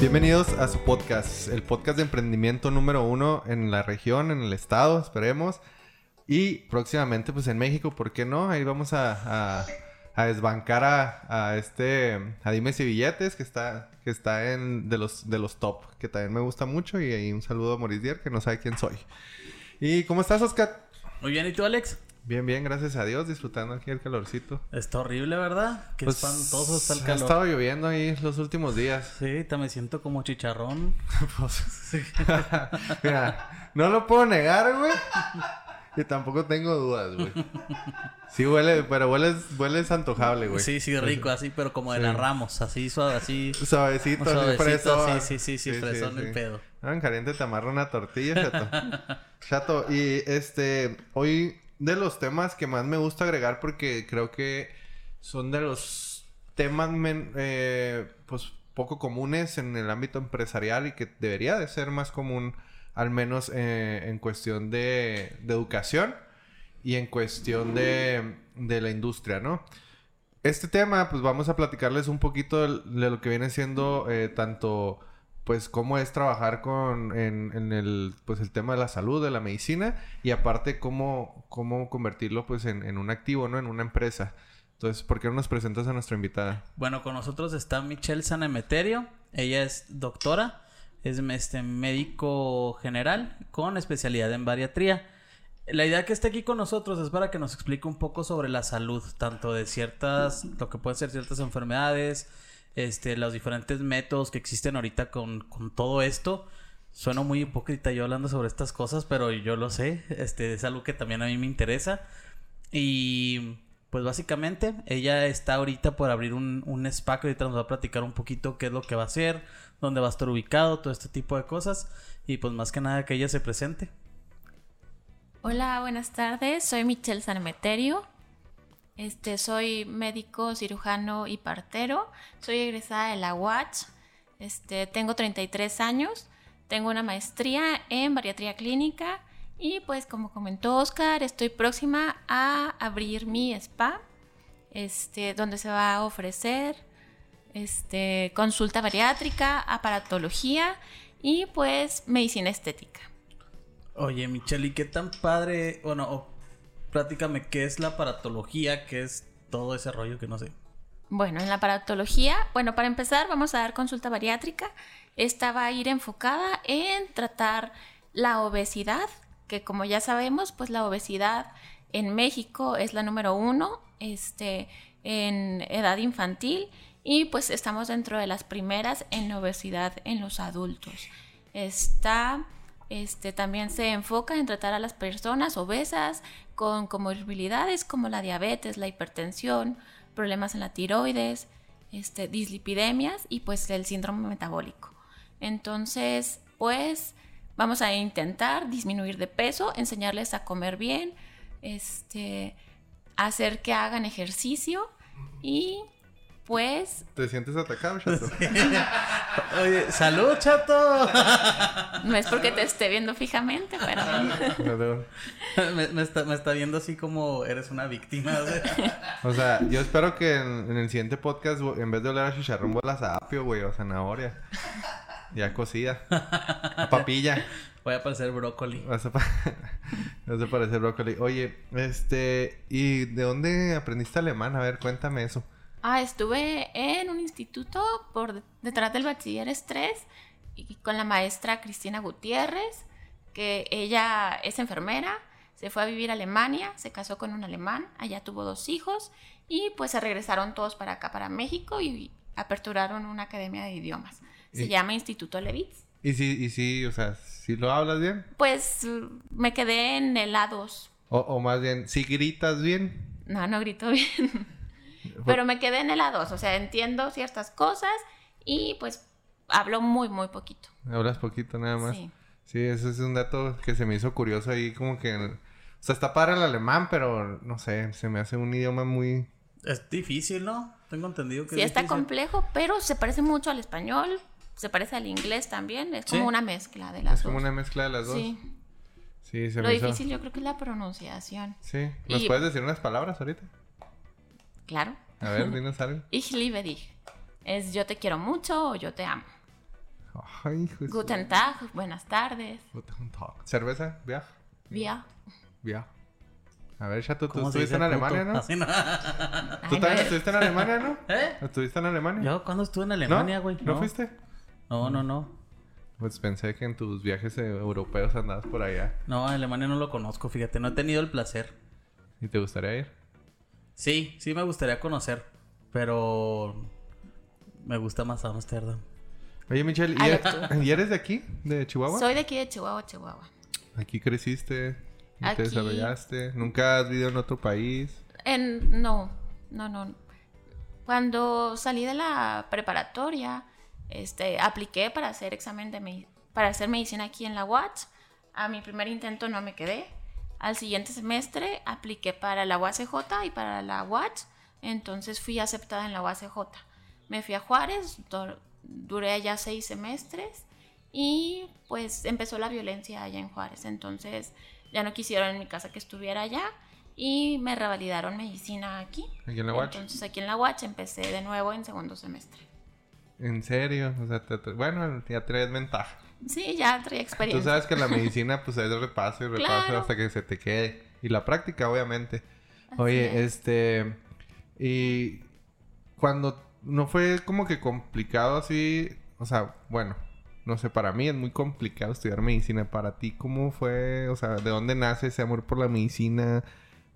Bienvenidos a su podcast, el podcast de emprendimiento número uno en la región, en el estado, esperemos. Y próximamente, pues en México, ¿por qué no? Ahí vamos a, a, desbancar a, este, a Dimes y Billetes, que está, que está en de los, de los top, que también me gusta mucho. Y ahí un saludo a Maurice Dier, que no sabe quién soy. ¿Y cómo estás, Oscar? Muy bien, ¿y tú, Alex? Bien, bien, gracias a Dios, disfrutando aquí el calorcito. Está horrible, ¿verdad? Qué Pues, espantoso está el Ha calor. estado lloviendo ahí los últimos días. Sí, te me siento como chicharrón. Pues, Mira, no lo puedo negar, güey. Y tampoco tengo dudas, güey. Sí huele, pero hueles, hueles antojable, güey. Sí, sí, rico, así, pero como de Sí. las ramos, así suave, así. Suavecito, Suavecito, fresón. sí, sí, sí, sí, fresón el pedo. En caliente te amarra una tortilla, chato. chato, y este, hoy de los temas que más me gusta agregar porque creo que son de los temas eh, pues poco comunes en el ámbito empresarial y que debería de ser más común al menos eh, en cuestión de, de educación y en cuestión de, de la industria, ¿no? Este tema, pues vamos a platicarles un poquito de, lo que viene siendo eh, tanto, pues, cómo es trabajar con, en, en el, pues, el tema de la salud, de la medicina, y aparte cómo, cómo convertirlo, pues, en, en un activo, ¿no? En una empresa. Entonces, ¿por qué no nos presentas a nuestra invitada? Bueno, con nosotros está Michelle Sanemeterio. Ella es doctora, es este, médico general con especialidad en bariatría. La idea que esté aquí con nosotros es para que nos explique un poco sobre la salud, tanto de ciertas, lo que pueden ser ciertas enfermedades, este, los diferentes métodos que existen ahorita con, con todo esto. Sueno muy hipócrita yo hablando sobre estas cosas, pero yo lo sé, este, es algo que también a mí me interesa. Y pues básicamente ella está ahorita por abrir un, un spa ahorita nos va a platicar un poquito qué es lo que va a hacer, dónde va a estar ubicado, todo este tipo de cosas. Y pues más que nada que ella se presente. Hola, buenas tardes. Soy Michelle Sanemeterio. Este, soy médico, cirujano y partero. Soy egresada de la UACH. Este, tengo 33 años. Tengo una maestría en bariatría clínica. Y pues como comentó Oscar, estoy próxima a abrir mi spa. Este, donde se va a ofrecer este, consulta bariátrica, aparatología y pues medicina estética. Oye, Michelle, ¿y qué tan padre? Bueno, platícame qué es la aparatología, qué es todo ese rollo que no sé. Bueno, en la aparatología, bueno, para empezar vamos a dar consulta bariátrica. Esta va a ir enfocada en tratar la obesidad, que como ya sabemos, pues la obesidad en México es la número uno este, en edad infantil y pues estamos dentro de las primeras en obesidad en los adultos. Está, este, también se enfoca en tratar a las personas obesas con comorbilidades como la diabetes, la hipertensión, problemas en la tiroides, este, dislipidemias y pues el síndrome metabólico. Entonces, pues vamos a intentar disminuir de peso, enseñarles a comer bien, este, hacer que hagan ejercicio y pues ¿Te sientes atacado, chato? Oye, salud, chato. no es porque te esté viendo fijamente, pero me, me está, me está viendo así como eres una víctima. o sea. O sea, yo espero que en, en el siguiente podcast, en vez de oler a chicharrón, vuelas a apio, güey, o zanahoria. Ya cocida. A papilla. Voy a parecer brócoli. Vas a, pa- vas a parecer brócoli. Oye, este... ¿Y de dónde aprendiste alemán? A ver, cuéntame eso. Ah, estuve en un instituto por detrás del bachiller 3 y con la maestra Cristina Gutiérrez, que ella es enfermera, se fue a vivir a Alemania, se casó con un alemán, allá tuvo dos hijos y pues se regresaron todos para acá, para México y aperturaron una academia de idiomas. Se Y- llama Instituto Levitz. Y sí, y sí, o sea, ¿sí lo hablas bien? Pues me quedé en el A2. O, o más bien, ¿sí gritas bien? No, no grito bien. Pero me quedé en el A2. O sea, entiendo ciertas cosas y pues hablo muy, muy poquito. Hablas poquito nada más. Sí. Sí, ese es un dato que se me hizo curioso ahí, como que... O sea, está padre el alemán, pero no sé, se me hace un idioma muy... Es difícil, ¿no? Tengo entendido que Sí, es está complejo, pero se parece mucho al español. Se parece al inglés también. Es como Sí. una mezcla de las Es como dos. una mezcla de las dos. Sí. Sí, se Lo me hizo- difícil yo creo que es la pronunciación. Sí. ¿Nos Y- puedes decir unas palabras ahorita? Claro. A ver, dinos algo. Ich liebe dich. Es yo te quiero mucho o yo te amo. Ay, Guten Tag, buenas tardes. Guten Tag. ¿Cerveza? ¿Viaj? Via. ¿Viaj? A ver, Chato, ¿tú ¿Cómo se estuviste en Alemania, puto? no? Así no. ¿Tú Ay, también no. estuviste en Alemania, no? ¿Eh? ¿Estuviste en Alemania? Yo cuando estuve en ¿No? Alemania, güey. ¿No fuiste? No, no, no. Pues pensé que en tus viajes europeos andabas por allá. No, Alemania no lo conozco, fíjate, no he tenido el placer. ¿Y te gustaría ir? Sí, sí me gustaría conocer, pero me gusta más Ámsterdam. Oye, Michelle, ¿y, Ay, e- ¿y eres de aquí? ¿De Chihuahua? Soy de aquí de Chihuahua, Chihuahua. Aquí creciste, y Aquí. te desarrollaste. ¿Nunca has vivido en otro país? En, no, no, no. Cuando salí de la preparatoria, este, apliqué para hacer examen de para hacer medicina aquí en la UACH. A mi primer intento no me quedé. Al siguiente semestre apliqué para la UACJ y para la UACH. Entonces fui aceptada en la UACJ. Me fui a Juárez, du- duré allá seis semestres y pues empezó la violencia allá en Juárez. Entonces ya no quisieron en mi casa que estuviera allá y me revalidaron medicina aquí. ¿Aquí en la UACH? Entonces aquí en la UACH empecé de nuevo en segundo semestre. ¿En serio? O sea, te- te- bueno, ya traes ventaja. Sí, ya traía Tú experiencia. sabes que la medicina, pues es repaso y repaso Claro. hasta que se te quede. Y la práctica, obviamente. Oye, es. este. Y cuando no fue como que complicado así. O sea, bueno, no sé, para mí es muy complicado estudiar medicina. Para ti, ¿cómo fue? O sea, ¿de dónde nace ese amor por la medicina?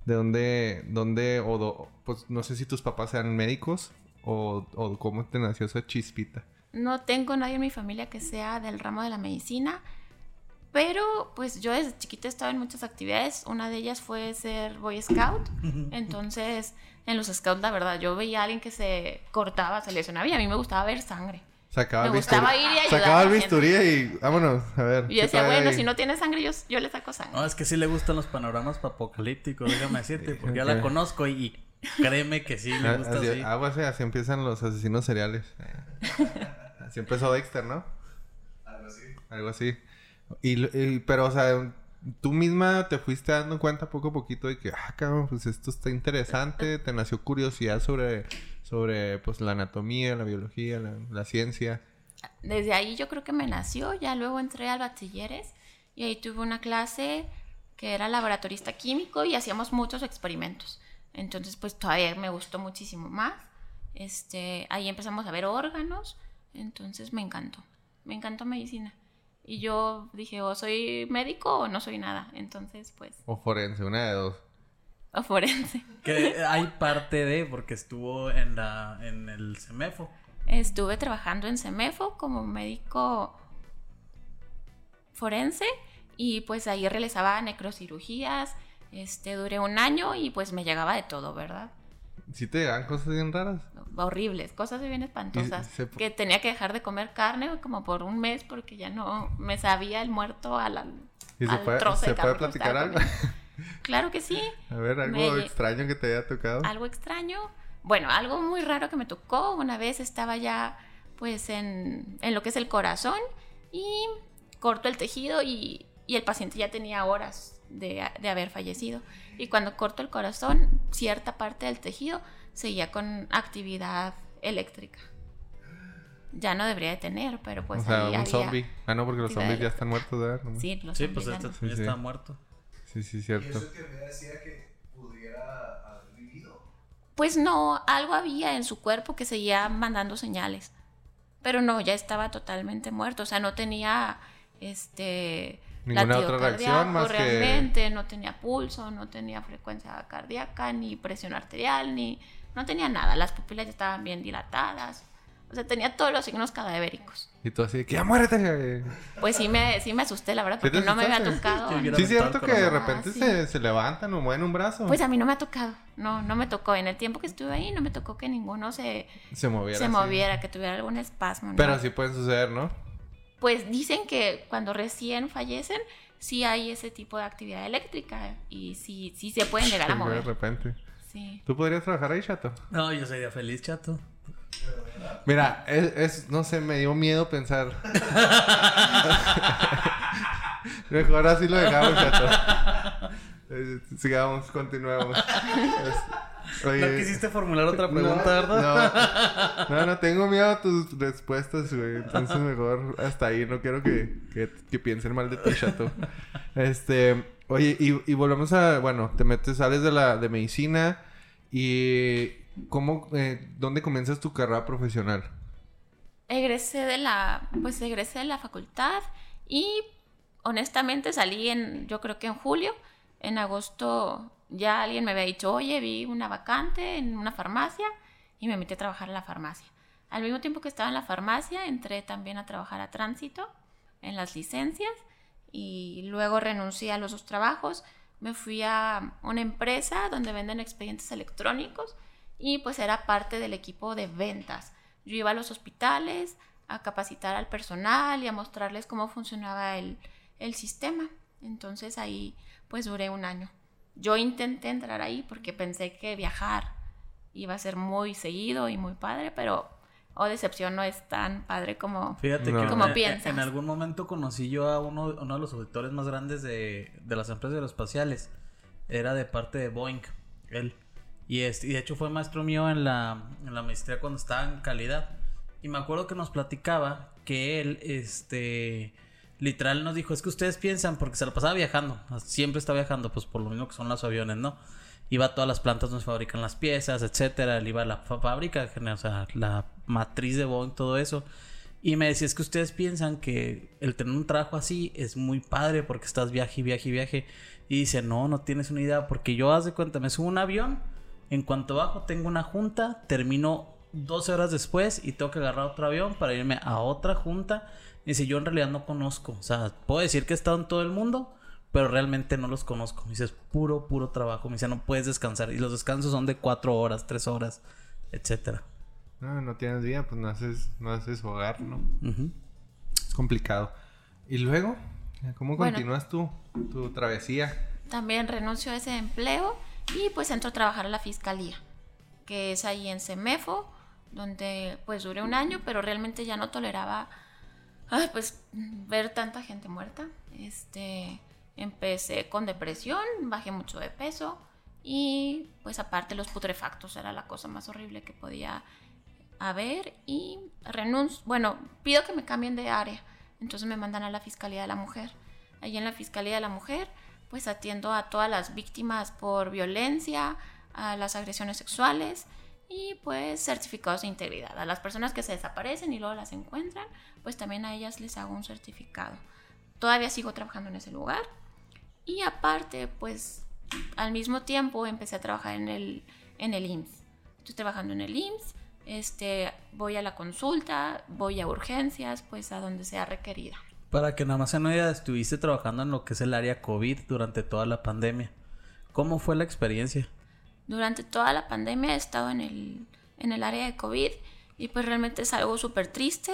¿De dónde, dónde, o do- pues no sé si tus papás sean médicos o, o cómo te nació esa chispita? No tengo nadie en mi familia que sea del ramo de la medicina, pero pues yo desde chiquita he estado en muchas actividades. Una de ellas fue ser Boy Scout. Entonces, en los Scouts, la verdad, yo veía a alguien que se cortaba, se lesionaba y a mí me gustaba ver sangre. Sacaba Me el bisturí. gustaba ir y ayudar Sacaba el bisturí y vámonos, a ver. Y ¿qué yo decía, bueno, ahí? si no tiene sangre, yo, yo le saco sangre. No, es que sí le gustan los panoramas apocalípticos, déjame decirte, porque ya la conozco y, créeme que sí, me Ah, gusta así, así. aguas, eh, así empiezan los asesinos seriales. así empezó Dexter, ¿no? Algo así. Algo así. Y, y- pero, o sea, tú misma te fuiste dando cuenta poco a poquito de que, ah, cabrón, pues esto está interesante. Te nació curiosidad sobre, sobre pues, la anatomía, la biología, la, la ciencia. Desde ahí yo creo que me nació, ya luego entré al bachilleres y ahí tuve una clase que era laboratorista químico y hacíamos muchos experimentos. Entonces pues todavía me gustó muchísimo más. Este, ahí empezamos a ver órganos, entonces me encantó, me encantó medicina. Y yo dije, o soy médico o no soy nada. Entonces pues, O forense, una de dos. o forense. Que hay parte de, porque estuvo en la en el CEMEFO. Estuve trabajando en CEMEFO como médico forense y pues ahí realizaba necrocirugías. Este, duré un año y pues me llegaba de todo, ¿verdad? ¿Sí te dan cosas bien raras? Horribles, cosas bien espantosas. Se- Que tenía que dejar de comer carne como por un mes porque ya no me sabía el muerto a la, ¿Y se al puede, trozo de ¿se puede que me platicar algo? Claro que sí. a ver, algo Me- extraño que te haya tocado. algo extraño. Bueno, algo muy raro que me tocó. Una vez estaba ya pues en, en lo que es el corazón y corto el tejido y, y el paciente ya tenía horas de, de haber fallecido. Y cuando corto el corazón, cierta parte del tejido seguía con actividad eléctrica. Ya no debería de tener, pero pues o sea, ahí un había- zombie. Ah, no, porque los zombies ya están muertos, ¿verdad? No. Sí, los Sí, zombies pues ya este no. Sí, ya sí. está muerto. Sí, sí, ¿Y cierto. eso que me decía que pudiera haber vivido? Pues no, algo había en su cuerpo que seguía mandando señales. Pero no, ya estaba totalmente muerto. O sea, no tenía este Ninguna latido otra reacción cardíaco más que- realmente, no tenía pulso, no tenía frecuencia cardíaca, ni presión arterial, ni no tenía nada. Las pupilas ya estaban bien dilatadas. O sea, tenía todos los signos cadavéricos. Y tú así, que ya muérete. Pues sí me, sí me asusté, la verdad, ¿Sí te porque no me había tocado. Sí, es cierto que de repente Ah, sí. se, se levantan o mueven un brazo. Pues a mí no me ha tocado. No, no me tocó. En el tiempo que estuve ahí, no me tocó que ninguno se, se moviera. se así. moviera, que tuviera algún espasmo. ¿no? Pero así pueden suceder, ¿no? Pues dicen que cuando recién fallecen, sí hay ese tipo de actividad eléctrica y sí, sí se pueden llegar a De mover. repente. Sí. ¿Tú podrías trabajar ahí, chato? No, yo sería feliz, chato. Mira, es, es- no sé, me dio miedo pensar. Mejor así lo dejamos, chato. Eh, Sigamos, continuemos. No quisiste formular otra pregunta, no, ¿verdad? No, no, no, tengo miedo a tus respuestas, güey. Entonces mejor hasta ahí. No quiero que, que, que piensen mal de ti, chato. Este, oye, y, y volvemos a, bueno, te metes, sales de la, de medicina y ¿cómo, eh, dónde comienzas tu carrera profesional? Egresé de la, pues egresé de la facultad y honestamente salí en, yo creo que en julio, en agosto ya alguien me había dicho, oye, vi una vacante en una farmacia y me metí a trabajar en la farmacia. Al mismo tiempo que estaba en la farmacia, entré también a trabajar a tránsito en las licencias y luego renuncié a los dos trabajos. Me fui a una empresa donde venden expedientes electrónicos y pues era parte del equipo de ventas. Yo iba a los hospitales a capacitar al personal y a mostrarles cómo funcionaba el, el sistema. Entonces ahí pues duré un año. Yo intenté entrar ahí porque pensé que viajar iba a ser muy seguido y muy padre, pero oh decepción no es tan padre como... Fíjate No. que ¿Cómo en- piensas? en algún momento conocí yo a uno, uno de los auditores más grandes de, de las empresas aeroespaciales. Era de parte de Boeing, él. Y, este, y de hecho fue maestro mío en la, en la maestría cuando estaba en calidad. Y me acuerdo que nos platicaba que él, este, literal nos dijo, es que ustedes piensan, porque se la pasaba viajando, siempre está viajando, pues por lo mismo que son los aviones, ¿no? Iba a todas las plantas donde fabrican las piezas, etcétera, él iba a la fábrica, o sea, la matriz de Boeing, todo eso. Y me decía, es que ustedes piensan que el tener un trabajo así es muy padre porque estás viaje viaje viaje. Y dice, no, no tienes una idea, porque yo, haz de cuenta, me subo un avión, en cuanto bajo tengo una junta, termino 12 horas después y tengo que agarrar otro avión para irme a otra junta. Y dice, yo en realidad no conozco, o sea, puedo decir que he estado en todo el mundo, pero realmente no los conozco. Me dice, es puro, puro trabajo. Me dice, no puedes descansar. Y los descansos son de 4 horas, 3 horas, etcétera. No, no tienes vida, pues no haces, no haces hogar, ¿no? Ujú. Es complicado. ¿Y luego? ¿Cómo Bueno. continúas tú, tu travesía? También renuncio a ese empleo y pues entro a trabajar a la fiscalía, que es ahí en Semefo, donde pues duré un año, pero realmente ya no toleraba pues ver tanta gente muerta. Este, empecé con depresión, bajé mucho de peso y pues aparte los putrefactos era la cosa más horrible que podía haber y renuncio, bueno, pido que me cambien de área, entonces me mandan a la Fiscalía de la Mujer. Allí en la Fiscalía de la Mujer pues atiendo a todas las víctimas por violencia, a las agresiones sexuales y pues certificados de integridad. A las personas que se desaparecen y luego las encuentran, pues también a ellas les hago un certificado. Todavía sigo trabajando en ese lugar y aparte pues al mismo tiempo empecé a trabajar en el, en el IMSS. Estoy trabajando en el IMSS, este, voy a la consulta, voy a urgencias, pues a donde sea requerida. Para que nada más se idea, estuviste trabajando en lo que es el área COVID durante toda la pandemia. ¿Cómo fue la experiencia? Durante toda la pandemia he estado en el, en el área de COVID y pues realmente es algo súper triste,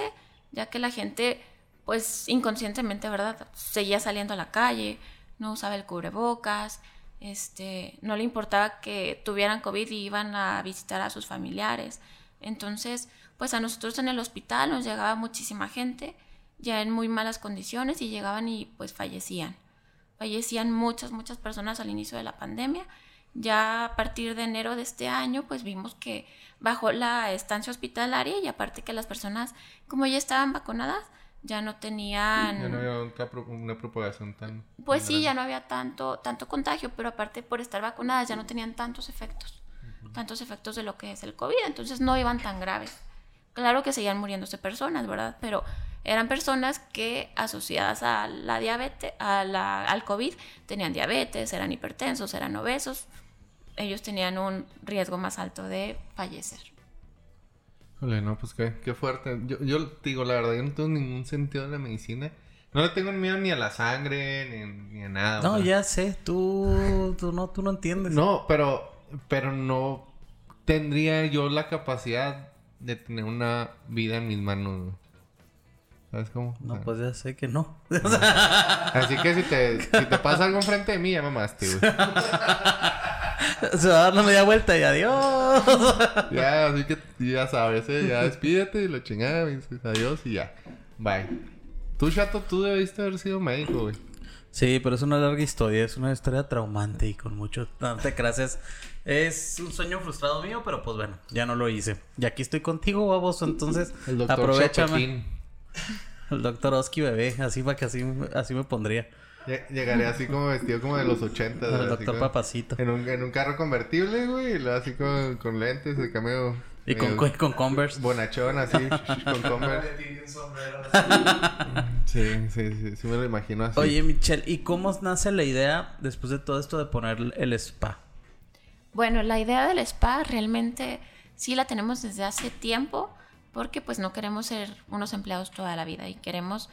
ya que la gente pues inconscientemente, ¿verdad? Seguía saliendo a la calle, no usaba el cubrebocas, este, no le importaba que tuvieran COVID y iban a visitar a sus familiares. Entonces, pues a nosotros en el hospital nos llegaba muchísima gente ya en muy malas condiciones y llegaban y pues fallecían. Fallecían muchas, muchas personas al inicio de la pandemia. Ya a partir de enero de este año, pues vimos que bajó la estancia hospitalaria y aparte que las personas, como ya estaban vacunadas, ya no tenían... Ya no había una, pro- una propagación tan... Pues tan sí, ya no había tanto, tanto contagio, pero aparte por estar vacunadas ya no tenían tantos efectos, tantos efectos de lo que es el COVID, entonces no iban tan graves. Claro que seguían muriéndose personas, ¿verdad? Pero eran personas que asociadas a la diabetes, a la, al COVID, tenían diabetes, eran hipertensos, eran obesos, ellos tenían un riesgo más alto de fallecer. Híjole, no, pues qué, qué fuerte. Yo, yo te digo, la verdad, yo no tengo ningún sentido de la medicina. No le tengo miedo ni a la sangre, ni, ni a nada. No, ya sé, tú, tú no, tú no entiendes. No, pero, pero no tendría yo la capacidad de tener una vida en mis manos. güey. ¿Sabes cómo? O No, sea, pues ya sé que no. Así que si te, si te pasa algo enfrente de mí, ya mamaste, güey. Se va a dar una media vuelta y adiós. Ya, así que ya sabes, ¿eh? Ya despídete y lo chingada, adiós y ya. Bye. Tú, chato, tú debiste haber sido médico, güey. Sí, pero es una larga historia, es una historia traumante y con mucho... Te creas, es, un sueño frustrado mío, pero pues bueno, ya no lo hice. Y aquí estoy contigo, baboso, entonces El doctor aprovechame. El doctor Oski bebé, así para que así, así me pondría. Lle- Llegaré así como vestido como de los 80. El doctor como- Papacito. En un, en un carro convertible, güey, y luego así con, con lentes de cameo. Y con, medio con Converse. Bonachón, así, con Converse. Tiene un sombrero. Sí, sí, sí, sí me lo imagino así. Oye, Michelle, ¿y cómo nace la idea después de todo esto de poner el spa? Bueno, la idea del spa realmente sí la tenemos desde hace tiempo porque pues no queremos ser unos empleados toda la vida y queremos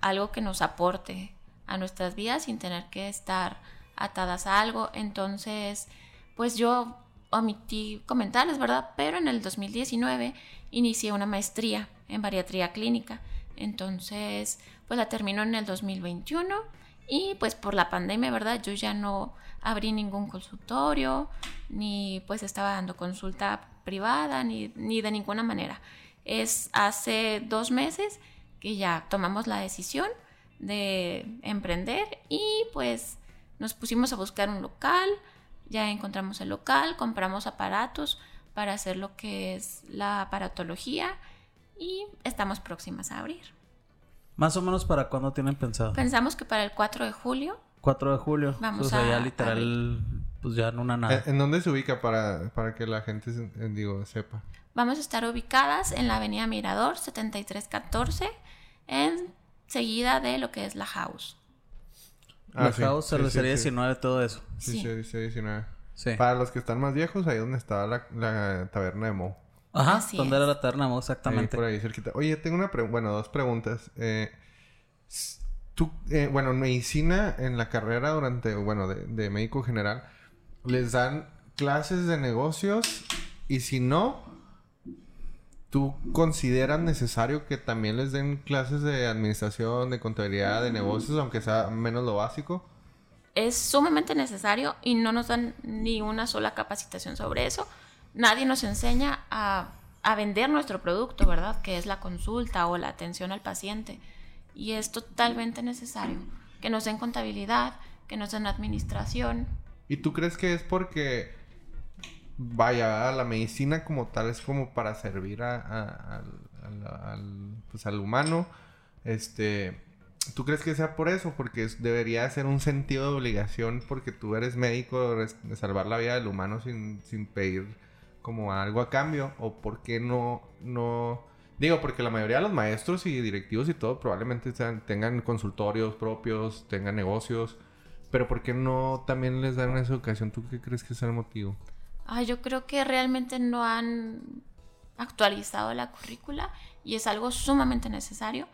algo que nos aporte a nuestras vidas sin tener que estar atadas a algo. Entonces, pues yo omití comentarles, ¿verdad? Pero en el 2019 inicié una maestría en bariatría clínica. Entonces, pues la termino en el 2021 y pues por la pandemia, ¿verdad? Yo ya no abrí ningún consultorio, ni pues estaba dando consulta privada, ni, ni de ninguna manera. Es hace dos meses que ya tomamos la decisión de emprender y pues nos pusimos a buscar un local, ya encontramos el local, compramos aparatos para hacer lo que es la aparatología y estamos próximas a abrir. Más o menos para cuándo tienen pensado. Pensamos que para el 4 de julio 4 de julio. Vamos o sea, ya a- literal, pues ya en una ¿En, nada. en dónde se ubica para, para que la gente, eh, digo, sepa? vamos a estar ubicadas en la avenida Mirador 7314, enseguida de lo que es la house. la Ah, sí, house, sí, cervecería sí, sí. 19, todo eso. Sí, Sí. sí, dice 19. Sí. Para los que están más viejos, ahí donde estaba la, la taberna de Mo. Ajá, Así donde es. era la taberna, Mo, Ahí exactamente. por ahí cerquita. Oye, tengo una pregunta, bueno, dos preguntas. Eh, tú, eh, bueno, en medicina, en la carrera durante, bueno, de, de médico general, ¿les dan clases de negocios? Y si no, ¿tú consideras necesario que también les den clases de administración, de contabilidad, de negocios, aunque sea menos lo básico? Es sumamente necesario y no nos dan ni una sola capacitación sobre eso. Nadie nos enseña a, a vender nuestro producto, ¿verdad? Que es la consulta o la atención al paciente. Y es totalmente necesario que nos den contabilidad, que nos den administración. ¿Y tú crees que es porque, vaya, la medicina como tal es como para servir a- al, pues, al humano? Este, ¿tú crees que sea por eso? Porque debería ser un sentido de obligación porque tú eres médico salvar la vida del humano sin, sin pedir como algo a cambio. ¿O por qué no, no... Digo, porque la mayoría de los maestros y directivos y todo probablemente tengan consultorios propios, tengan negocios. Pero ¿por qué no también les dan esa educación? ¿Tú qué crees que es el motivo? Ah, yo creo que realmente no han actualizado la currícula y es algo sumamente necesario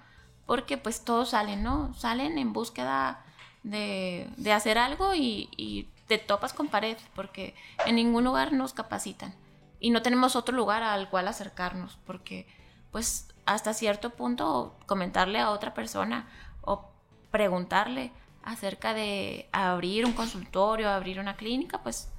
porque pues todos salen, ¿no? Salen en búsqueda de, de hacer algo y, y te topas con pared porque en ningún lugar nos capacitan y no tenemos otro lugar al cual acercarnos porque pues hasta cierto punto comentarle a otra persona o preguntarle acerca de abrir un consultorio, abrir una clínica, pues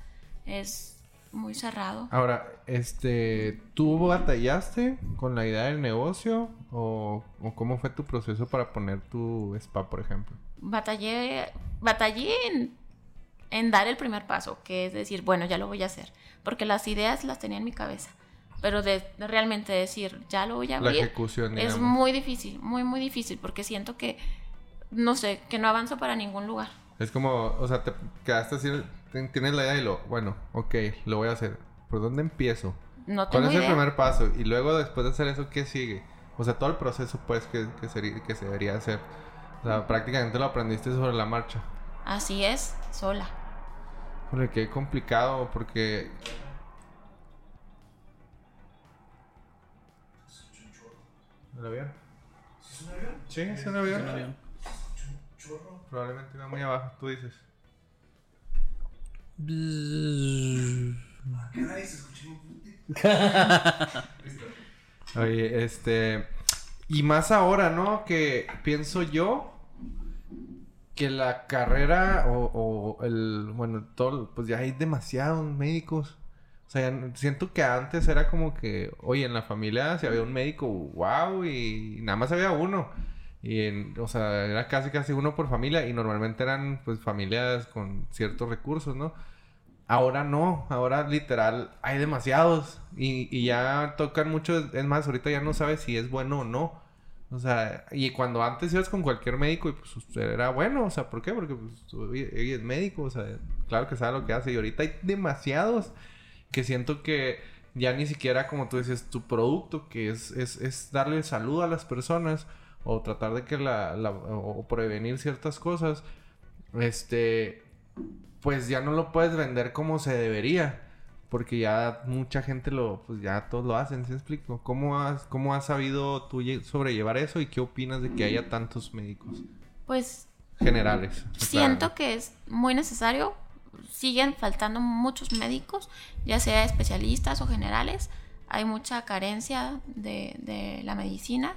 es muy cerrado. Ahora, este, ¿tú batallaste con la idea del negocio? ¿O, o cómo fue tu proceso para poner tu spa, por ejemplo? Batallé, batallé en, en dar el primer paso, que es decir, bueno, ya lo voy a hacer, porque las ideas las tenía en mi cabeza, pero de, de realmente decir, ya lo voy a La abrir, ejecución, es muy difícil, muy, muy difícil, porque siento que, no sé, que no avanzo para ningún lugar. Es como, o sea, te quedaste así, tienes la idea y lo, bueno, ok, lo voy a hacer. ¿Por dónde empiezo? No ¿Cuál tengo es el idea. primer paso? Y luego, después de hacer eso, ¿qué sigue? O sea, todo el proceso, pues, que, que, sería- que se debería hacer. O sea, prácticamente lo aprendiste sobre la marcha. Así es, sola. Híjole, qué complicado, porque... ¿El avión? ¿Sí es un avión? Sí, es un avión. Un avión. Chorro. Probablemente va muy abajo, tú dices. ¿Qué nadie se escucha un Oye, este. Y más ahora, ¿no? Que pienso yo que la carrera o, el. Bueno, todo. Pues ya hay demasiados médicos. O sea, siento que antes era como que. Oye, en la familia si había un médico, wow, y nada más había uno. Y, en- o sea, era casi casi uno por familia. Y normalmente eran, pues, familias con ciertos recursos, ¿no? Ahora no, ahora literal hay demasiados y, y ya tocan mucho, es más, ahorita ya no sabes si es bueno o no. O sea, y cuando antes ibas con cualquier médico y pues era bueno, o sea, ¿por qué? Porque pues es médico, o sea, claro que sabe lo que hace y ahorita hay demasiados que siento que ya ni siquiera como tú dices, tu producto, que es, es, es darle salud a las personas o tratar de que la, la- o prevenir ciertas cosas, este, pues ya no lo puedes vender como se debería. Porque ya mucha gente lo, pues ya todos lo hacen, ¿sí me explico? ¿Cómo has, cómo has sabido tú lle- sobrellevar eso y qué opinas de que haya tantos médicos Pues generales? siento que es muy necesario. Siguen faltando muchos médicos, ya sea especialistas o generales. Hay mucha carencia de, de la medicina.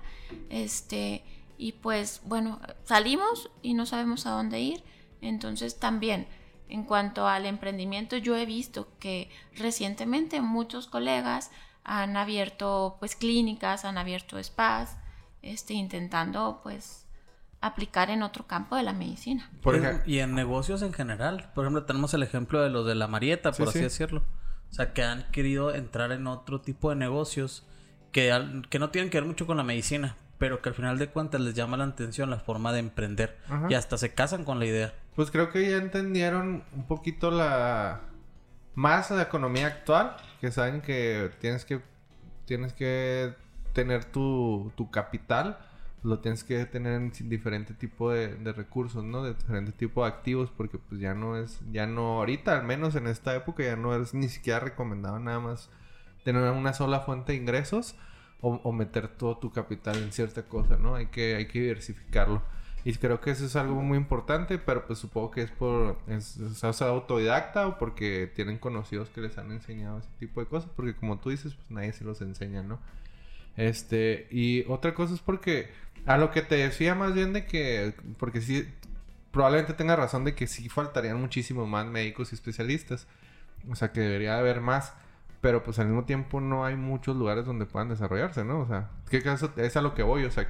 Este, y pues bueno, salimos y no sabemos a dónde ir. Entonces también, en cuanto al emprendimiento, yo he visto que recientemente muchos colegas han abierto pues clínicas, han abierto spas, este, intentando pues aplicar en otro campo de la medicina. Por Es- ejemplo, y en negocios en general. Por ejemplo, tenemos el ejemplo de los de la Marieta, por Sí, así sí. decirlo. O sea, que han querido entrar en otro tipo de negocios que, al- que no tienen que ver mucho con la medicina, pero que al final de cuentas les llama la atención la forma de emprender. Ajá. Y hasta se casan con la idea. pues creo que ya entendieron un poquito la más la economía actual, que saben que tienes que tienes que tener tu, tu capital, lo tienes que tener en diferente tipo de, de recursos, ¿no? De diferente tipo de activos, porque pues ya no es, ya no, ahorita al menos en esta época ya no es ni siquiera recomendado nada más tener una sola fuente de ingresos o, o meter todo tu capital en cierta cosa, ¿no? Hay que, hay que diversificarlo. Y creo que eso es algo muy importante, pero pues supongo que es por, es, sea, autodidacta o porque tienen conocidos que les han enseñado ese tipo de cosas, porque como tú dices, pues nadie se los enseña, ¿no? Este, y otra cosa es porque, a lo que te decía más bien de que, porque sí, probablemente tenga razón de que sí faltarían muchísimo más médicos y especialistas, o sea, que debería haber más, pero pues al mismo tiempo no hay muchos lugares donde puedan desarrollarse, ¿no? O sea, ¿qué caso es a lo que voy? O sea,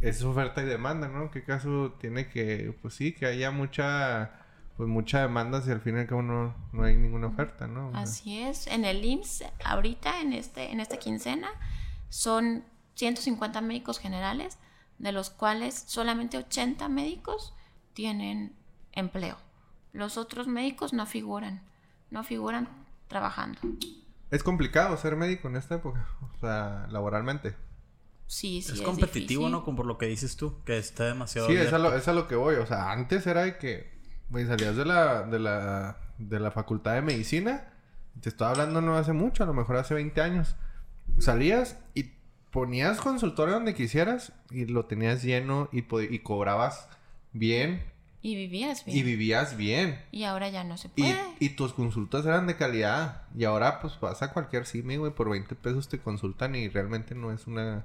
es oferta y demanda, ¿no? ¿Qué caso tiene que, pues sí, que haya mucha, pues mucha demanda si al fin y al cabo no, hay ninguna oferta, ¿no? Así es. En el IMSS, ahorita, en, este, en esta quincena, son 150 médicos generales, de los cuales solamente 80 médicos tienen empleo. Los otros médicos no figuran, no figuran trabajando. Es complicado ser médico en esta época, o sea, laboralmente. Sí, sí. es competitivo, difícil. ¿no? Como por lo que dices tú, que está demasiado. Sí, es a, lo, es a lo que voy. O sea, antes era de que, güey, salías de la, de la, de la facultad de medicina. Te estaba hablando no hace mucho, a lo mejor hace 20 años. Salías y ponías consultorio donde quisieras y lo tenías lleno y, y cobrabas bien Y vivías y bien. vivías bien. Y, ahora ya no se Y, puede. y tus consultas eran de calidad. Y ahora, pues, vas a cualquier CIME, güey, por 20 pesos te consultan y realmente no es una...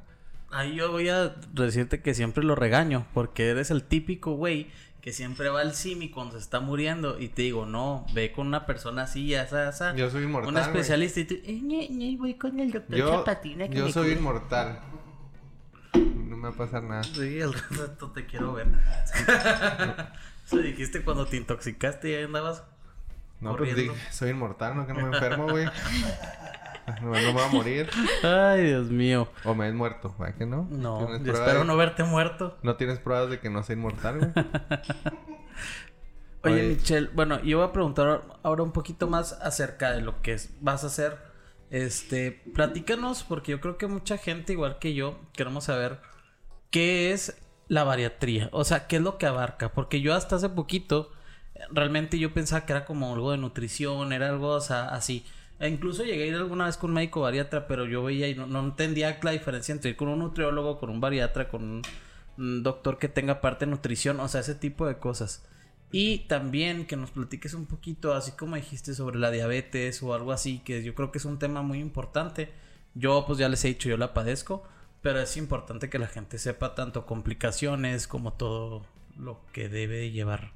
Ahí yo voy a decirte que siempre lo regaño, porque eres el típico güey que siempre va al CIMI cuando se está muriendo y te digo, no, ve con una persona así, esa, esa, Yo soy inmortal, un güey. especialista y tú, eh, ñe, ñe, voy con el doctor Yo, Chapatina que yo me soy cure". inmortal. No me va a pasar nada. Sí, el rato te quiero ver. Eso dijiste cuando te intoxicaste y ahí andabas. No, pues Corriendo. dije, soy inmortal, no que no me enfermo, güey. No, no me voy a morir. Ay, Dios mío. O me he muerto, ¿verdad que no? No, ¿Tienes yo pruebas espero de- no verte muerto. No tienes pruebas de que no soy inmortal, güey. Oye, Oye. Michelle, bueno, yo voy a preguntar ahora un poquito más acerca de lo que vas a hacer. Este, platícanos, porque yo creo que mucha gente, igual que yo, queremos saber qué es la bariatría. O sea, qué es lo que abarca. Porque yo hasta hace poquito, realmente yo pensaba que era como algo de nutrición, era algo, o sea, así. E incluso llegué a ir alguna vez con un médico bariatra, pero yo veía y no, no entendía la diferencia entre ir con un nutriólogo, con un bariatra, con un, doctor que tenga parte de nutrición, o sea, ese tipo de cosas. Y también que nos platiques un poquito, así como dijiste, sobre la diabetes o algo así, que yo creo que es un tema muy importante. Yo, pues ya les he dicho, yo la padezco, pero es importante que la gente sepa tanto complicaciones como todo lo que debe llevar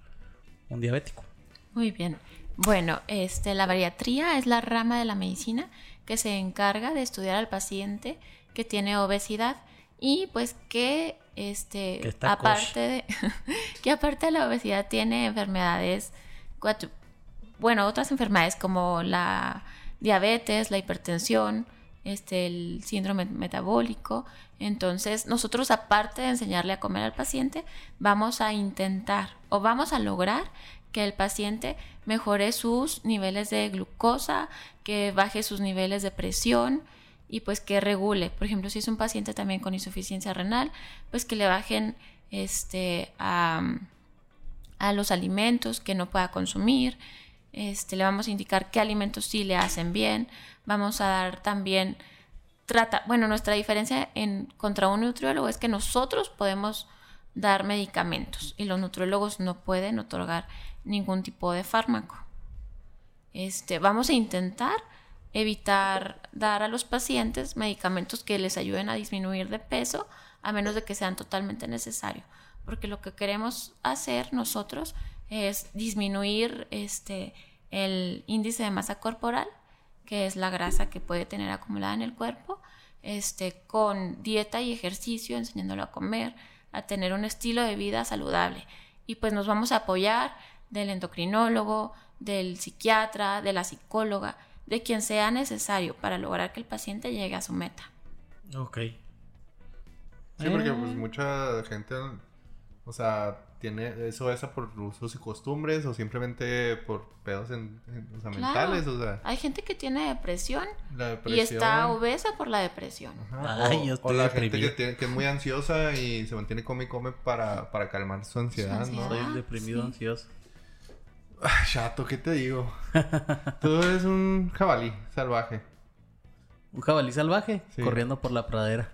un diabético. Muy bien. Bueno, este, la bariatría es la rama de la medicina que se encarga de estudiar al paciente que tiene obesidad y pues que este Que aparte de que aparte de la obesidad tiene enfermedades bueno, otras enfermedades como la diabetes, la hipertensión, este el síndrome metabólico. Entonces, nosotros aparte de enseñarle a comer al paciente, vamos a intentar o vamos a lograr que el paciente mejore sus niveles de glucosa, que baje sus niveles de presión y pues que regule. Por ejemplo, si es un paciente también con insuficiencia renal, pues que le bajen este a, a los alimentos que no pueda consumir. Este, le vamos a indicar qué alimentos sí le hacen bien. Vamos a dar también trata, bueno, nuestra diferencia en contra un nutriólogo es que nosotros podemos dar medicamentos y los nutriólogos no pueden otorgar ningún tipo de fármaco. Este, vamos a intentar evitar dar a los pacientes medicamentos que les ayuden a disminuir de peso a menos de que sean totalmente necesario, porque lo que queremos hacer nosotros es disminuir este el índice de masa corporal, que es la grasa que puede tener acumulada en el cuerpo, este con dieta y ejercicio, enseñándolo a comer, a tener un estilo de vida saludable. Y pues nos vamos a apoyar del endocrinólogo, del psiquiatra, de la psicóloga, de quien sea necesario para lograr que el paciente llegue a su meta. Ok. Sí, porque Eh. pues mucha gente, o sea, tiene eso esa por usos y costumbres o simplemente por pedos en, en- o sea, Claro. mentales, o sea, Hay gente que tiene depresión, la y está obesa por la depresión. Ajá, Ay, o, yo o estoy la gente que, deprimido. tiene- que es muy ansiosa y se mantiene come y come para, para calmar su ansiedad, ansiedad. ¿no? Soy deprimido, sí. ansioso. Ay, chato, ¿qué te digo? Tú eres un jabalí salvaje. Un jabalí salvaje Sí. corriendo por la pradera.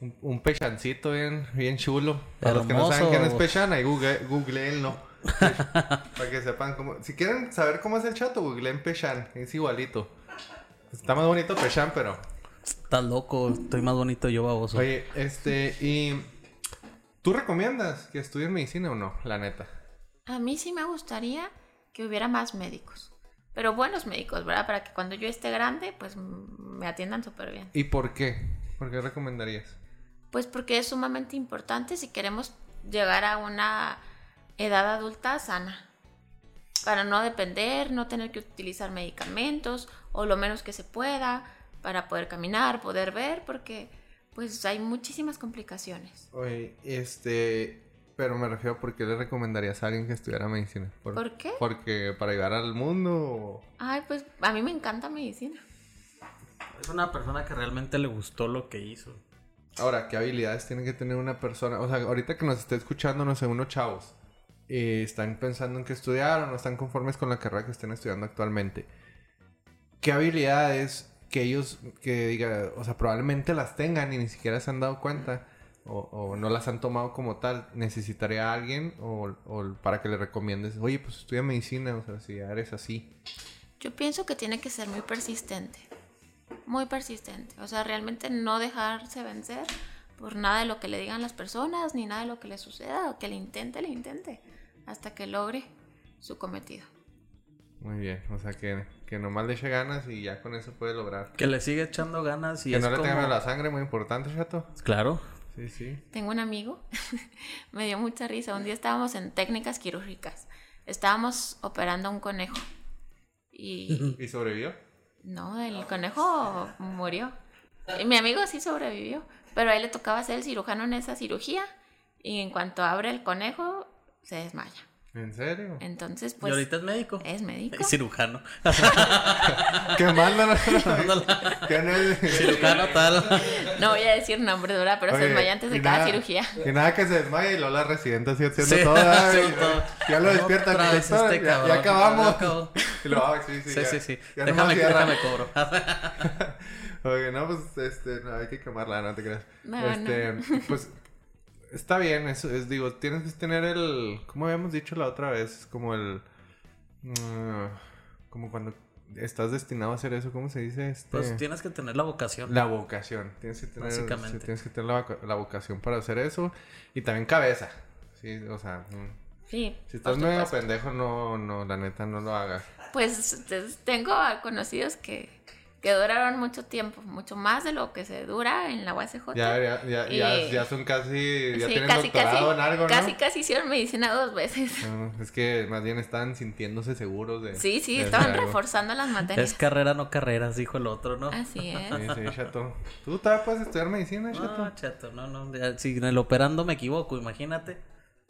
Un, un pechancito bien, bien chulo. Para los que no saben quién es pechan, ahí google, googleenlo. Para que sepan cómo... Si quieren saber cómo es el chato, googleen pechan. Es igualito. Está más bonito pechan, pero... Estás loco, estoy más bonito yo, baboso. Oye, este... Y... ¿Tú recomiendas que estudies medicina o no? La neta. A mí sí me gustaría que hubiera más médicos, pero buenos médicos, ¿verdad? Para que cuando yo esté grande, pues me atiendan súper bien. ¿Y por qué? ¿Por qué recomendarías? Pues porque es sumamente importante si queremos llegar a una edad adulta sana. Para no depender, no tener que utilizar medicamentos o lo menos que se pueda para poder caminar, poder ver, porque pues hay muchísimas complicaciones. Oye, este... Pero me refiero a por qué le recomendarías a alguien que estudiara medicina. ¿Por qué? Porque para ayudar al mundo. Ay, pues a mí me encanta medicina. Es una persona que realmente le gustó lo que hizo. Ahora, ¿qué habilidades tiene que tener una persona? O sea, ahorita que nos esté escuchando, no sé, unos chavos, eh, están pensando en qué estudiar o no están conformes con la carrera que estén estudiando actualmente. ¿Qué habilidades que ellos, que diga, o sea, probablemente las tengan y ni siquiera se han dado cuenta o, o no las han tomado como tal, necesitaría a alguien o, o para que le recomiendes, oye, pues estudia medicina, o sea, si ya eres así. Yo pienso que tiene que ser muy persistente. Muy persistente. O sea, realmente no dejarse vencer por nada de lo que le digan las personas, ni nada de lo que le suceda, o que le intente, le intente, hasta que logre su cometido. Muy bien, o sea, que, que nomás le eche ganas y ya con eso puede lograr. Que le sigue echando ganas y que es no le como... tengan la sangre, muy importante, chato. Claro. Sí, sí. Tengo un amigo, me dio mucha risa. Un día estábamos en técnicas quirúrgicas. Estábamos operando a un conejo. Y ¿Y sobrevivió? no, el conejo murió. Y mi amigo sí sobrevivió. Pero a él le tocaba ser el cirujano en esa cirugía. Y en cuanto abre el conejo, se desmaya. ¿En serio? Entonces, y pues, ahorita es médico. es médico. Y cirujano. ¿Qué manda? ¿Qué no es? cirujano tal. No voy a decir nombre dura, pero se desmaya antes de y cada nada- cirugía. Y nada que se desmaya y luego la residente así haciendo Sí, todo. ay. Ya lo doctor, este ya, acabamos. Ya acabó. Y lo ah, sí, sí. Sí, ya- sí, sí. ya Déjame, déjame cobro. Oye, no, pues este, no, hay que quemarla, no te creas. No, este, pues está bien, eso es, digo, tienes que tener el, como habíamos dicho la otra vez, como el, mm, como cuando estás destinado a hacer eso, ¿cómo se dice? Este, Pues tienes que tener la vocación. la vocación, tienes que tener, Básicamente. sí, tienes que tener la, voca- la vocación para hacer eso y también cabeza, sí, o sea, mm, Sí. si estás medio pendejo, no, no, la neta, no lo hagas. Pues te- tengo a conocidos que, que duraron mucho tiempo, mucho más de lo que se dura en la UACJ. Ya, ya, ya, ya, Y- ya son casi, ya Sí, tienen casi, doctorado casi, en algo, ¿no? casi, casi hicieron medicina dos veces. No, es que más bien están sintiéndose seguros de. Sí, sí, de estaban reforzando las Es materias. carrera, no carreras, dijo el otro, ¿no? Así es. Sí, sí, chato. ¿Tú todavía puedes estudiar medicina, chato? No, chato, no, no. Si en el operando me equivoco, imagínate.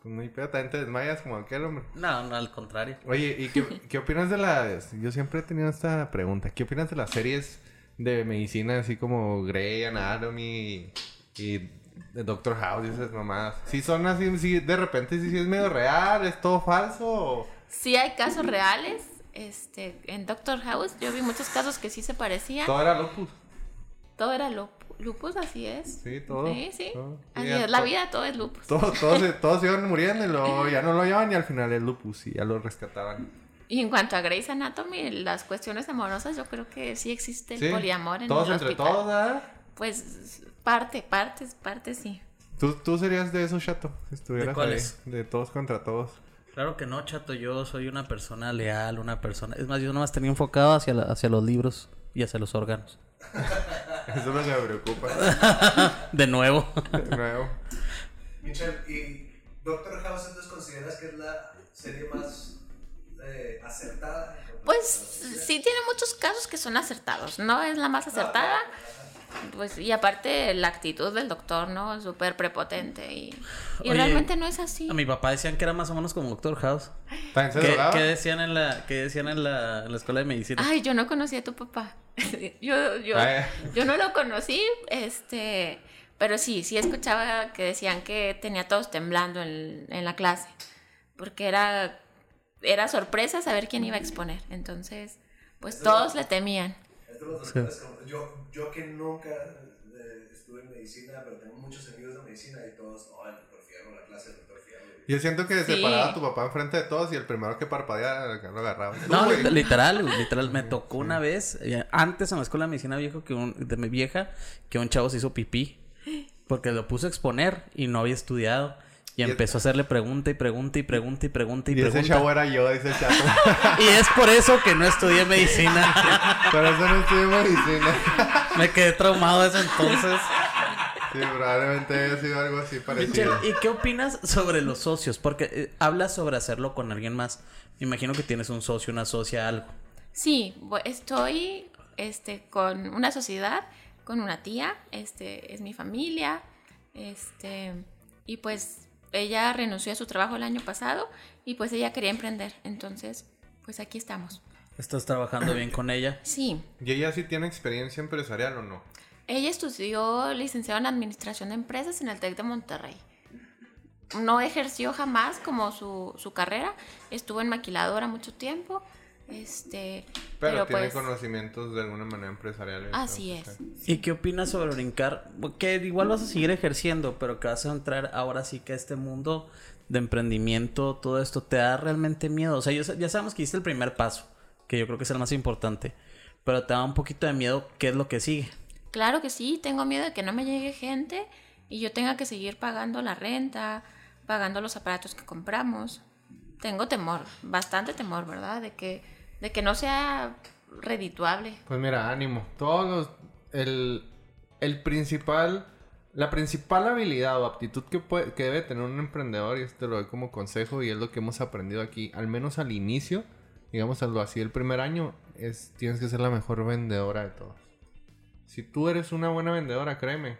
Pues no hay pedo, también te desmayas como aquel hombre. No, no, al contrario. Oye, ¿y qué, qué opinas de las. Yo siempre he tenido esta pregunta. ¿Qué opinas de las series de medicina así como Grey Anatomy y, y de Doctor House y esas mamadas? ¿Sí son así, sí, de repente sí, sí es medio real, es todo falso? Sí hay casos reales. Este, en Doctor House yo vi muchos casos que sí se parecían. Todo era lupus. Todo era lup- lupus, así es. Sí, todo. Sí, sí. todo. Así ya es, la vida todo es lupus. Todos, todos, se- todos iban muriendo y luego ya no lo llevaban y al final el lupus y ya lo rescataban. Y en cuanto a Grey's Anatomy, las cuestiones amorosas, yo creo que sí existe el Sí, poliamor en Todos el entre hospital. todos, ¿verdad? Pues parte, partes, partes sí. ¿Tú, tú serías de esos, chato. Si estuvieras ¿De cuáles? De todos contra todos. Claro que no, chato. Yo soy una persona leal, una persona. Es más, yo nomás tenía enfocado hacia, la- hacia los libros y hacia los órganos. Eso es lo que me preocupa. De nuevo. De nuevo. Michelle, ¿y Doctor House entonces consideras que es la serie más eh, acertada? Pues sí tiene muchos casos que son acertados, ¿no? Es la más acertada. Pues y aparte la actitud del doctor, ¿no? Súper prepotente y, y Oye, realmente no es así. A mi papá decían que era más o menos como Doctor House. ¿También se ¿Qué, qué decían en la, qué decían en la, en la escuela de medicina? Ay, yo no conocí a tu papá. yo, yo, Ay. yo no lo conocí, este, pero sí, sí escuchaba que decían que tenía a todos temblando en, en la clase, porque era, era sorpresa saber quién iba a exponer. Entonces, pues todos le temían. Esto los doctores como- yo, yo que nunca eh, estuve en medicina, pero tengo muchos amigos de medicina y todos, no, el doctor Fierro, la clase del doctor Fierro. Yo siento que se Sí. paraba a tu papá enfrente de todos y el primero que parpadeara lo agarraba. No, güey. literal, literal, me tocó una vez, eh, antes en la escuela de medicina viejo que un, de mi vieja, que un chavo se hizo pipí, porque lo puso a exponer y no había estudiado. Y Y es- empezó a hacerle pregunta y pregunta y pregunta y pregunta y, Y ese pregunta. chavo era yo, dice el chato. Y es por eso que no estudié medicina. Pero eso no estudié medicina. me quedé traumado desde entonces. Sí, probablemente haya sido algo así Michelle, parecido. ¿y qué opinas sobre los socios? Porque eh, hablas sobre hacerlo con alguien más. Me imagino que tienes un socio, una socia, algo. Sí, estoy este, con una sociedad, con una tía, este, es mi familia, este, y pues ella renunció a su trabajo el año pasado y pues ella quería emprender, entonces pues aquí estamos. ¿Estás trabajando bien con ella? Sí, ¿Y ella sí tiene experiencia empresarial o no? ella estudió licenciado en Administración de Empresas en el TEC de Monterrey. No ejerció jamás como su, su carrera, estuvo en maquiladora mucho tiempo, este, Pero, pero, tiene pues conocimientos de alguna manera empresariales. así es. ¿Y qué opinas sobre brincar? Que igual vas a seguir ejerciendo, pero que vas a entrar ahora sí que a este mundo de emprendimiento, todo esto, ¿te da realmente miedo? O sea, ya sabemos que hiciste el primer paso, que yo creo que es el más importante, pero te da un poquito de miedo qué es lo que sigue. Claro que sí, tengo miedo de que no me llegue gente y yo tenga que seguir pagando la renta, pagando los aparatos que compramos. Tengo temor, bastante temor, ¿verdad? De que, de que no sea redituable. Pues mira, ánimo. Todos los. El, el principal. La principal habilidad o aptitud que, puede, que debe tener un emprendedor, y esto lo doy como consejo y es lo que hemos aprendido aquí, al menos al inicio, digamos algo así, el primer año, es tienes que ser la mejor vendedora de todos. Si tú eres una buena vendedora, créeme,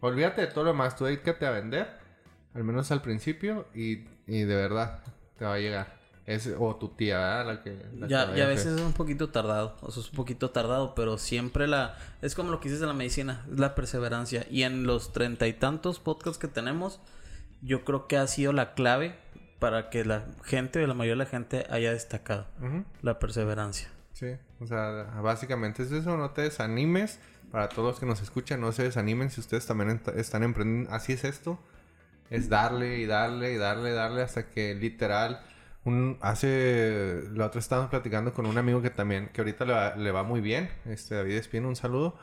olvídate de todo lo demás, tú dedícate a vender, al menos al principio, y, y de verdad, te va a llegar. Es, o tu tía, ¿verdad? La que, la que Ya, a veces es un poquito tardado, o sea, es un poquito tardado, pero siempre la... Es como lo que dices de la medicina, es la perseverancia. Y en los treinta y tantos podcasts que tenemos, yo creo que ha sido la clave para que la gente, la mayoría de la gente, haya destacado la perseverancia. Sí, o sea, básicamente es eso, no te desanimes. Para todos los que nos escuchan, no se desanimen si ustedes también están emprendiendo. Así es esto. Es darle y darle y darle y darle hasta que literal... Un, hace... La otra estábamos platicando con un amigo que también... Que ahorita le va, le va muy bien. Este, David Espino, un saludo.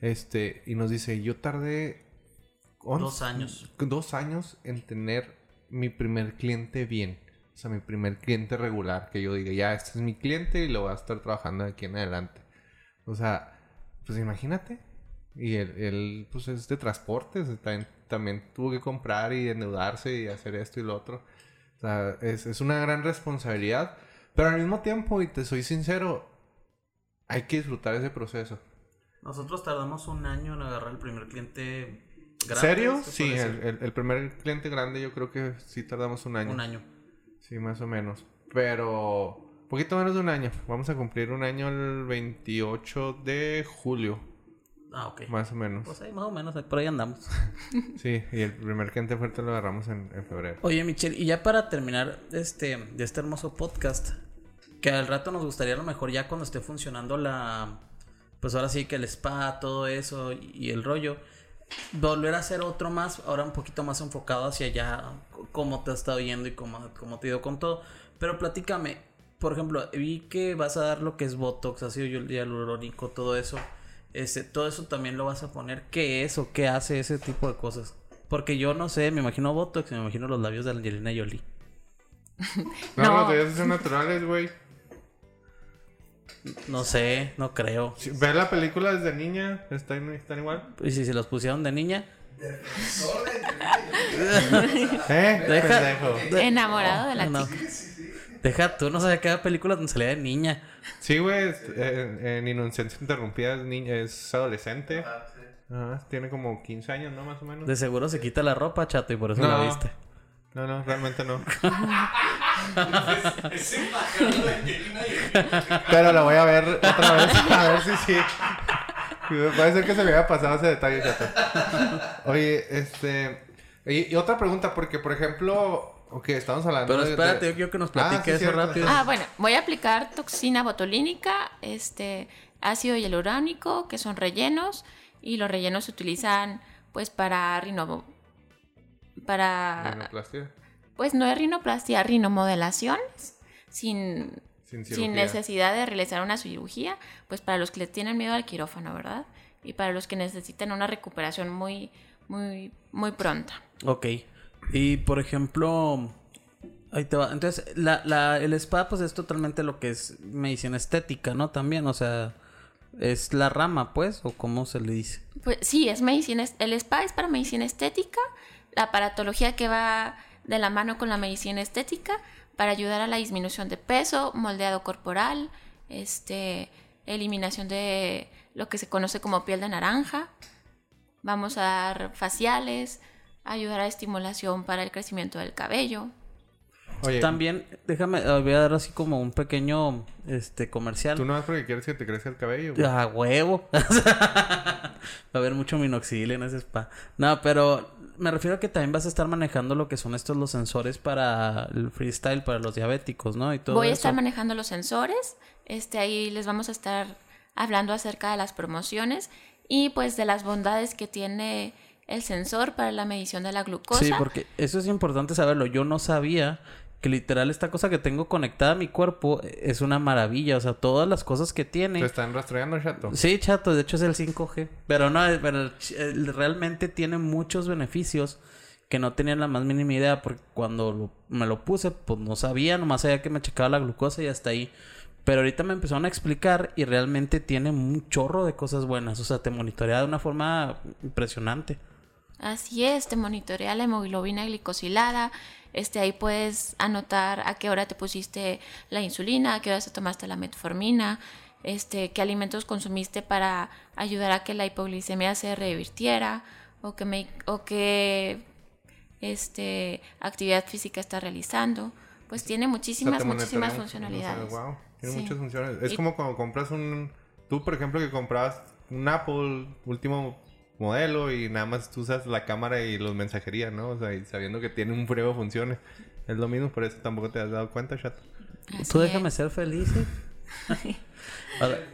Este, y nos dice, yo tardé... Dos años. Dos años en tener mi primer cliente bien. O sea, mi primer cliente regular. Que yo diga, ya, este es mi cliente y lo voy a estar trabajando de aquí en adelante. O sea, pues imagínate. Y él, él, pues es de transportes. También, también tuvo que comprar y endeudarse y hacer esto y lo otro. O sea, es, es una gran responsabilidad. Pero al mismo tiempo, y te soy sincero, hay que disfrutar ese proceso. Nosotros tardamos un año en agarrar el primer cliente grande. ¿Serio? se Sí, el, el- el primer cliente grande yo creo que sí tardamos un año. Un año. Sí, más o menos. Pero poquito menos de un año. Vamos a cumplir un año el 28 de julio, Ah, ok. más o menos. Pues ahí más o menos, por ahí andamos. Sí, y el primer cliente fuerte lo agarramos en, en febrero. Oye, Michelle, y ya para terminar este, de este hermoso podcast, que al rato nos gustaría a lo mejor ya cuando esté funcionando la, pues ahora sí que el spa, todo eso y, el rollo, volver a hacer otro más, ahora un poquito más enfocado hacia allá, cómo te ha estado yendo y cómo, cómo te ha ido con todo. Pero platícame, por ejemplo, vi que vas a dar lo que es Botox, ácido hialurónico, todo eso. Este, todo eso también lo vas a poner. ¿Qué es o qué hace ese tipo de cosas? Porque yo no sé, me imagino Botox, me imagino los labios de Angelina Jolie. No, No. los tuyos son naturales, güey. No sé, no creo. Sí, Ve la película desde niña, están, están igual. Y si se los pusieron de niña, ¿Eh? Deja-. Enamorado de la no. chica. Deja tú, no sabía que había película donde salía de niña. Sí, güey, es- en, en Inocencia Interrumpida es, niña, es adolescente. Ajá, tiene como 15 años, ¿no? Más o menos. De seguro se quita la ropa, chato, y por eso No. la viste. No, no, realmente no. Ese pájaro de Angelina Jolie. Pero la voy a ver otra vez, a ver si sí. Puede ser que se me haya pasado ese detalle, chato. Oye, este... Y, y otra pregunta, porque, por ejemplo... Ok, estamos hablando Pero espérate, de- yo quiero que nos Ah, platique sí, eso cierto. rápido. Ah, bueno, voy a aplicar toxina botulínica, este, ácido hialurónico, que son rellenos, y los rellenos se utilizan, pues, para rino... Para... Rinoplastia. Pues no es rinoplastia, rinomodelaciones, sin, Sin sin necesidad de realizar una cirugía, pues para los que le tienen miedo al quirófano, ¿verdad? Y para los que necesitan una recuperación muy, muy, muy pronta. Ok. Y por ejemplo, ahí te va. Entonces, la, la, el spa, pues es totalmente lo que es medicina estética, ¿no? También, o sea, es la rama, pues, o cómo se le dice. Pues sí, es medicina, el spa es para medicina estética, la aparatología que va de la mano con la medicina estética para ayudar a la disminución de peso, moldeado corporal, este, eliminación de lo que se conoce como piel de naranja. Vamos a dar faciales, ayudar a estimulación para el crecimiento del cabello. Oye, También, déjame, eh, voy a dar así como un pequeño este comercial. ¿tú no vas porque quieres que te crezca el cabello? güey? A huevo. Va a haber mucho minoxidil en ese spa. No, pero me refiero a que también vas a estar manejando lo que son estos los sensores para el freestyle, para los diabéticos, ¿no? Y todo Voy a eso. estar manejando los sensores. Este, ahí les vamos a estar hablando acerca de las promociones y pues de las bondades que tiene el sensor para la medición de la glucosa. Sí, porque eso es importante saberlo. Yo no sabía que literal esta cosa que tengo conectada a mi cuerpo es una maravilla. O sea, todas las cosas que tiene. ¿Te están rastreando, chato? Sí, chato, de hecho es el 5G. Pero no, eh, pero realmente tiene muchos beneficios que no tenía la más mínima idea porque cuando lo- me lo puse, pues no sabía, nomás sabía que me checaba la glucosa y hasta ahí. Pero ahorita me empezaron a explicar y realmente tiene un chorro de cosas buenas. O sea, te monitorea de una forma impresionante. Así es, te monitorea la hemoglobina glicosilada. Este, ahí puedes anotar a qué hora te pusiste la insulina, a qué hora te tomaste la metformina, este, qué alimentos consumiste para ayudar a que la hipoglicemia se revirtiera o qué, me- o qué este, actividad física estás realizando. pues tiene O sea, muchísimas, muchísimas funcionalidades. wow, tiene Sí. muchas funciones. Es Y- como cuando compras un... Tú, por ejemplo, que comprabas un Apple último modelo y nada más tú usas la cámara y los mensajerías, ¿no? O sea, y sabiendo que tiene un prueba de funciones. Es lo mismo, por eso tampoco te has dado cuenta, chato. Así Tú déjame es. ser feliz. ¿eh?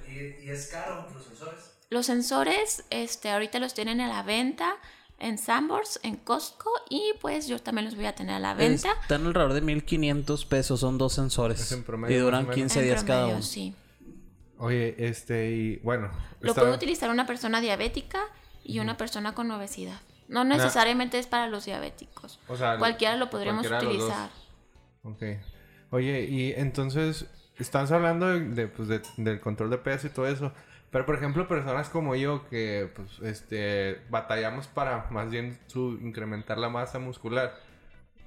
¿Y, y es caro los sensores? Los sensores, este, ahorita los tienen a la venta en Sambors, en Costco y pues yo también los voy a tener a la venta. están alrededor de 1500 pesos, son dos sensores. Es en promedio, y duran o menos. 15 En días cada uno. sí. Oye, este, y bueno. Lo estaba- puede utilizar una persona diabética y una persona con obesidad. No necesariamente es para los diabéticos. O sea, Cualquiera lo podríamos cualquiera utilizar. Ok. Oye, y entonces, estás hablando de, de, pues, de- del control de peso y todo eso. Pero, por ejemplo, personas como yo que, pues, este, batallamos para más bien su, incrementar la masa muscular,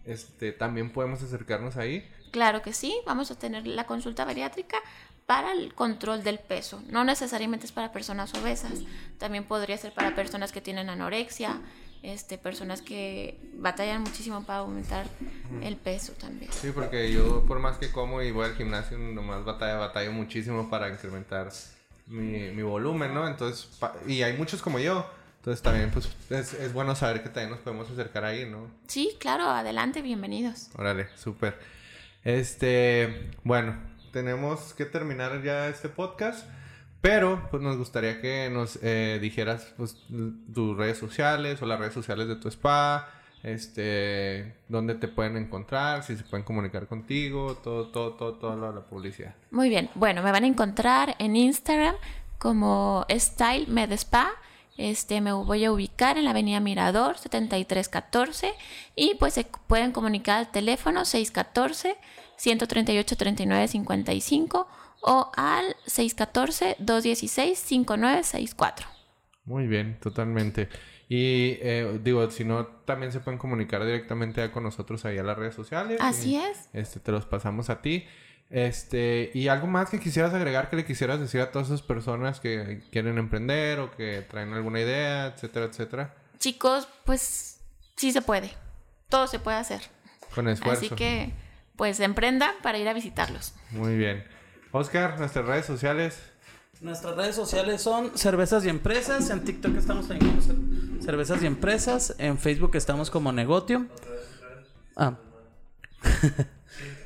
este, también podemos acercarnos ahí. Claro que sí, vamos a tener la consulta bariátrica para el control del peso. No necesariamente es para personas obesas, también podría ser para personas que tienen anorexia, este, personas que batallan muchísimo para aumentar el peso también. Sí, porque yo, por más que como y voy al gimnasio, nomás batalla, batallo muchísimo para incrementar mi, mi volumen, ¿no? Entonces, y hay muchos como yo. Entonces, también, pues, es, es bueno saber que también nos podemos acercar ahí, ¿no? Sí, claro, adelante, bienvenidos. Órale, súper. Este, bueno, tenemos que terminar ya este podcast, pero pues nos gustaría que nos eh, dijeras pues, tus redes sociales o las redes sociales de tu spa, este, dónde te pueden encontrar, si se pueden comunicar contigo, todo, todo, todo, toda la, la publicidad. Muy bien, bueno, me van a encontrar en Instagram como Style Med Spa. Este, me voy a ubicar en la avenida Mirador 7314 y pues se pueden comunicar al teléfono 614 138 39 55 o al 614 216 5964. Muy bien, totalmente. Y eh, digo, si no, también se pueden comunicar directamente con nosotros ahí a las redes sociales. Así es. Este, te los pasamos a ti. Este, y algo más que quisieras agregar, que le quisieras decir a todas esas personas que quieren emprender o que traen alguna idea, etcétera, etcétera, Chicos, pues sí se puede. Todo se puede hacer. con esfuerzo. Así que pues emprendan para ir a visitarlos. Muy bien. Oscar, nuestras redes sociales. Nuestras redes sociales son Cervezas y Empresas. En TikTok estamos Cer- Cervezas y Empresas. En Facebook estamos como Negotium. Ah.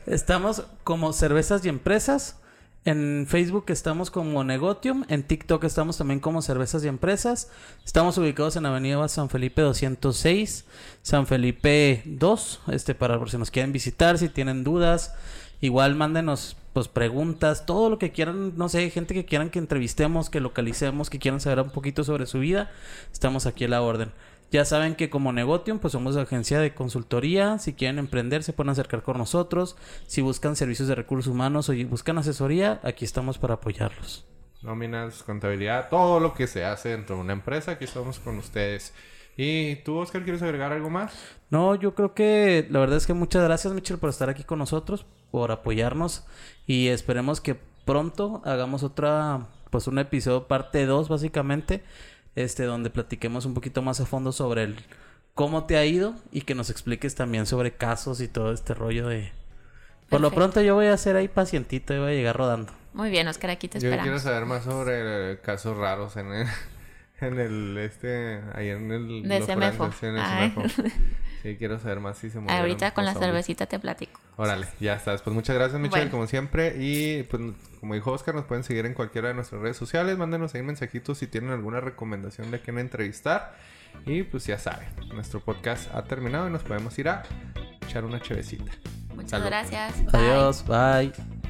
estamos como Cervezas y Empresas. En Facebook estamos como Negotium. En TikTok estamos también como Cervezas y Empresas. Estamos ubicados en Avenida San Felipe 206, San Felipe 2. Este, para por si nos quieren visitar, si tienen dudas. Igual mándenos pues preguntas, todo lo que quieran, no sé, gente que quieran que entrevistemos, que localicemos, que quieran saber un poquito sobre su vida, estamos aquí a la orden. Ya saben que como Negotium, pues somos agencia de consultoría. Si quieren emprender, se pueden acercar con nosotros. Si buscan servicios de recursos humanos o buscan asesoría, aquí estamos para apoyarlos. Nóminas, contabilidad, todo lo que se hace dentro de una empresa, aquí estamos con ustedes. ¿Y tú, Oscar, quieres agregar algo más? No, yo creo que la verdad es que muchas gracias, Michelle, por estar aquí con nosotros, por apoyarnos y esperemos que pronto hagamos otra, pues un episodio parte 2 básicamente, este, donde platiquemos un poquito más a fondo sobre el cómo te ha ido y que nos expliques también sobre casos y todo este rollo de... Por lo pronto yo voy a ser ahí pacientito y voy a llegar rodando. Muy bien, Oscar, aquí te Yo quiero esperamos. saber más sobre casos raros en el, en el este, ahí en el... De los en el Ay. Sí, quiero saber más si se movieron Ahorita con la zombies. cervecita te platico. Órale, ya estás. Pues muchas gracias, Michelle, Bueno. como siempre. Y pues, como dijo Oscar, nos pueden seguir en cualquiera de nuestras redes sociales. Mándenos ahí mensajitos si tienen alguna recomendación de quién entrevistar. Y pues ya saben, nuestro podcast ha terminado y nos podemos ir a echar una chevecita. Muchas Salud. gracias. Bye. Adiós, bye.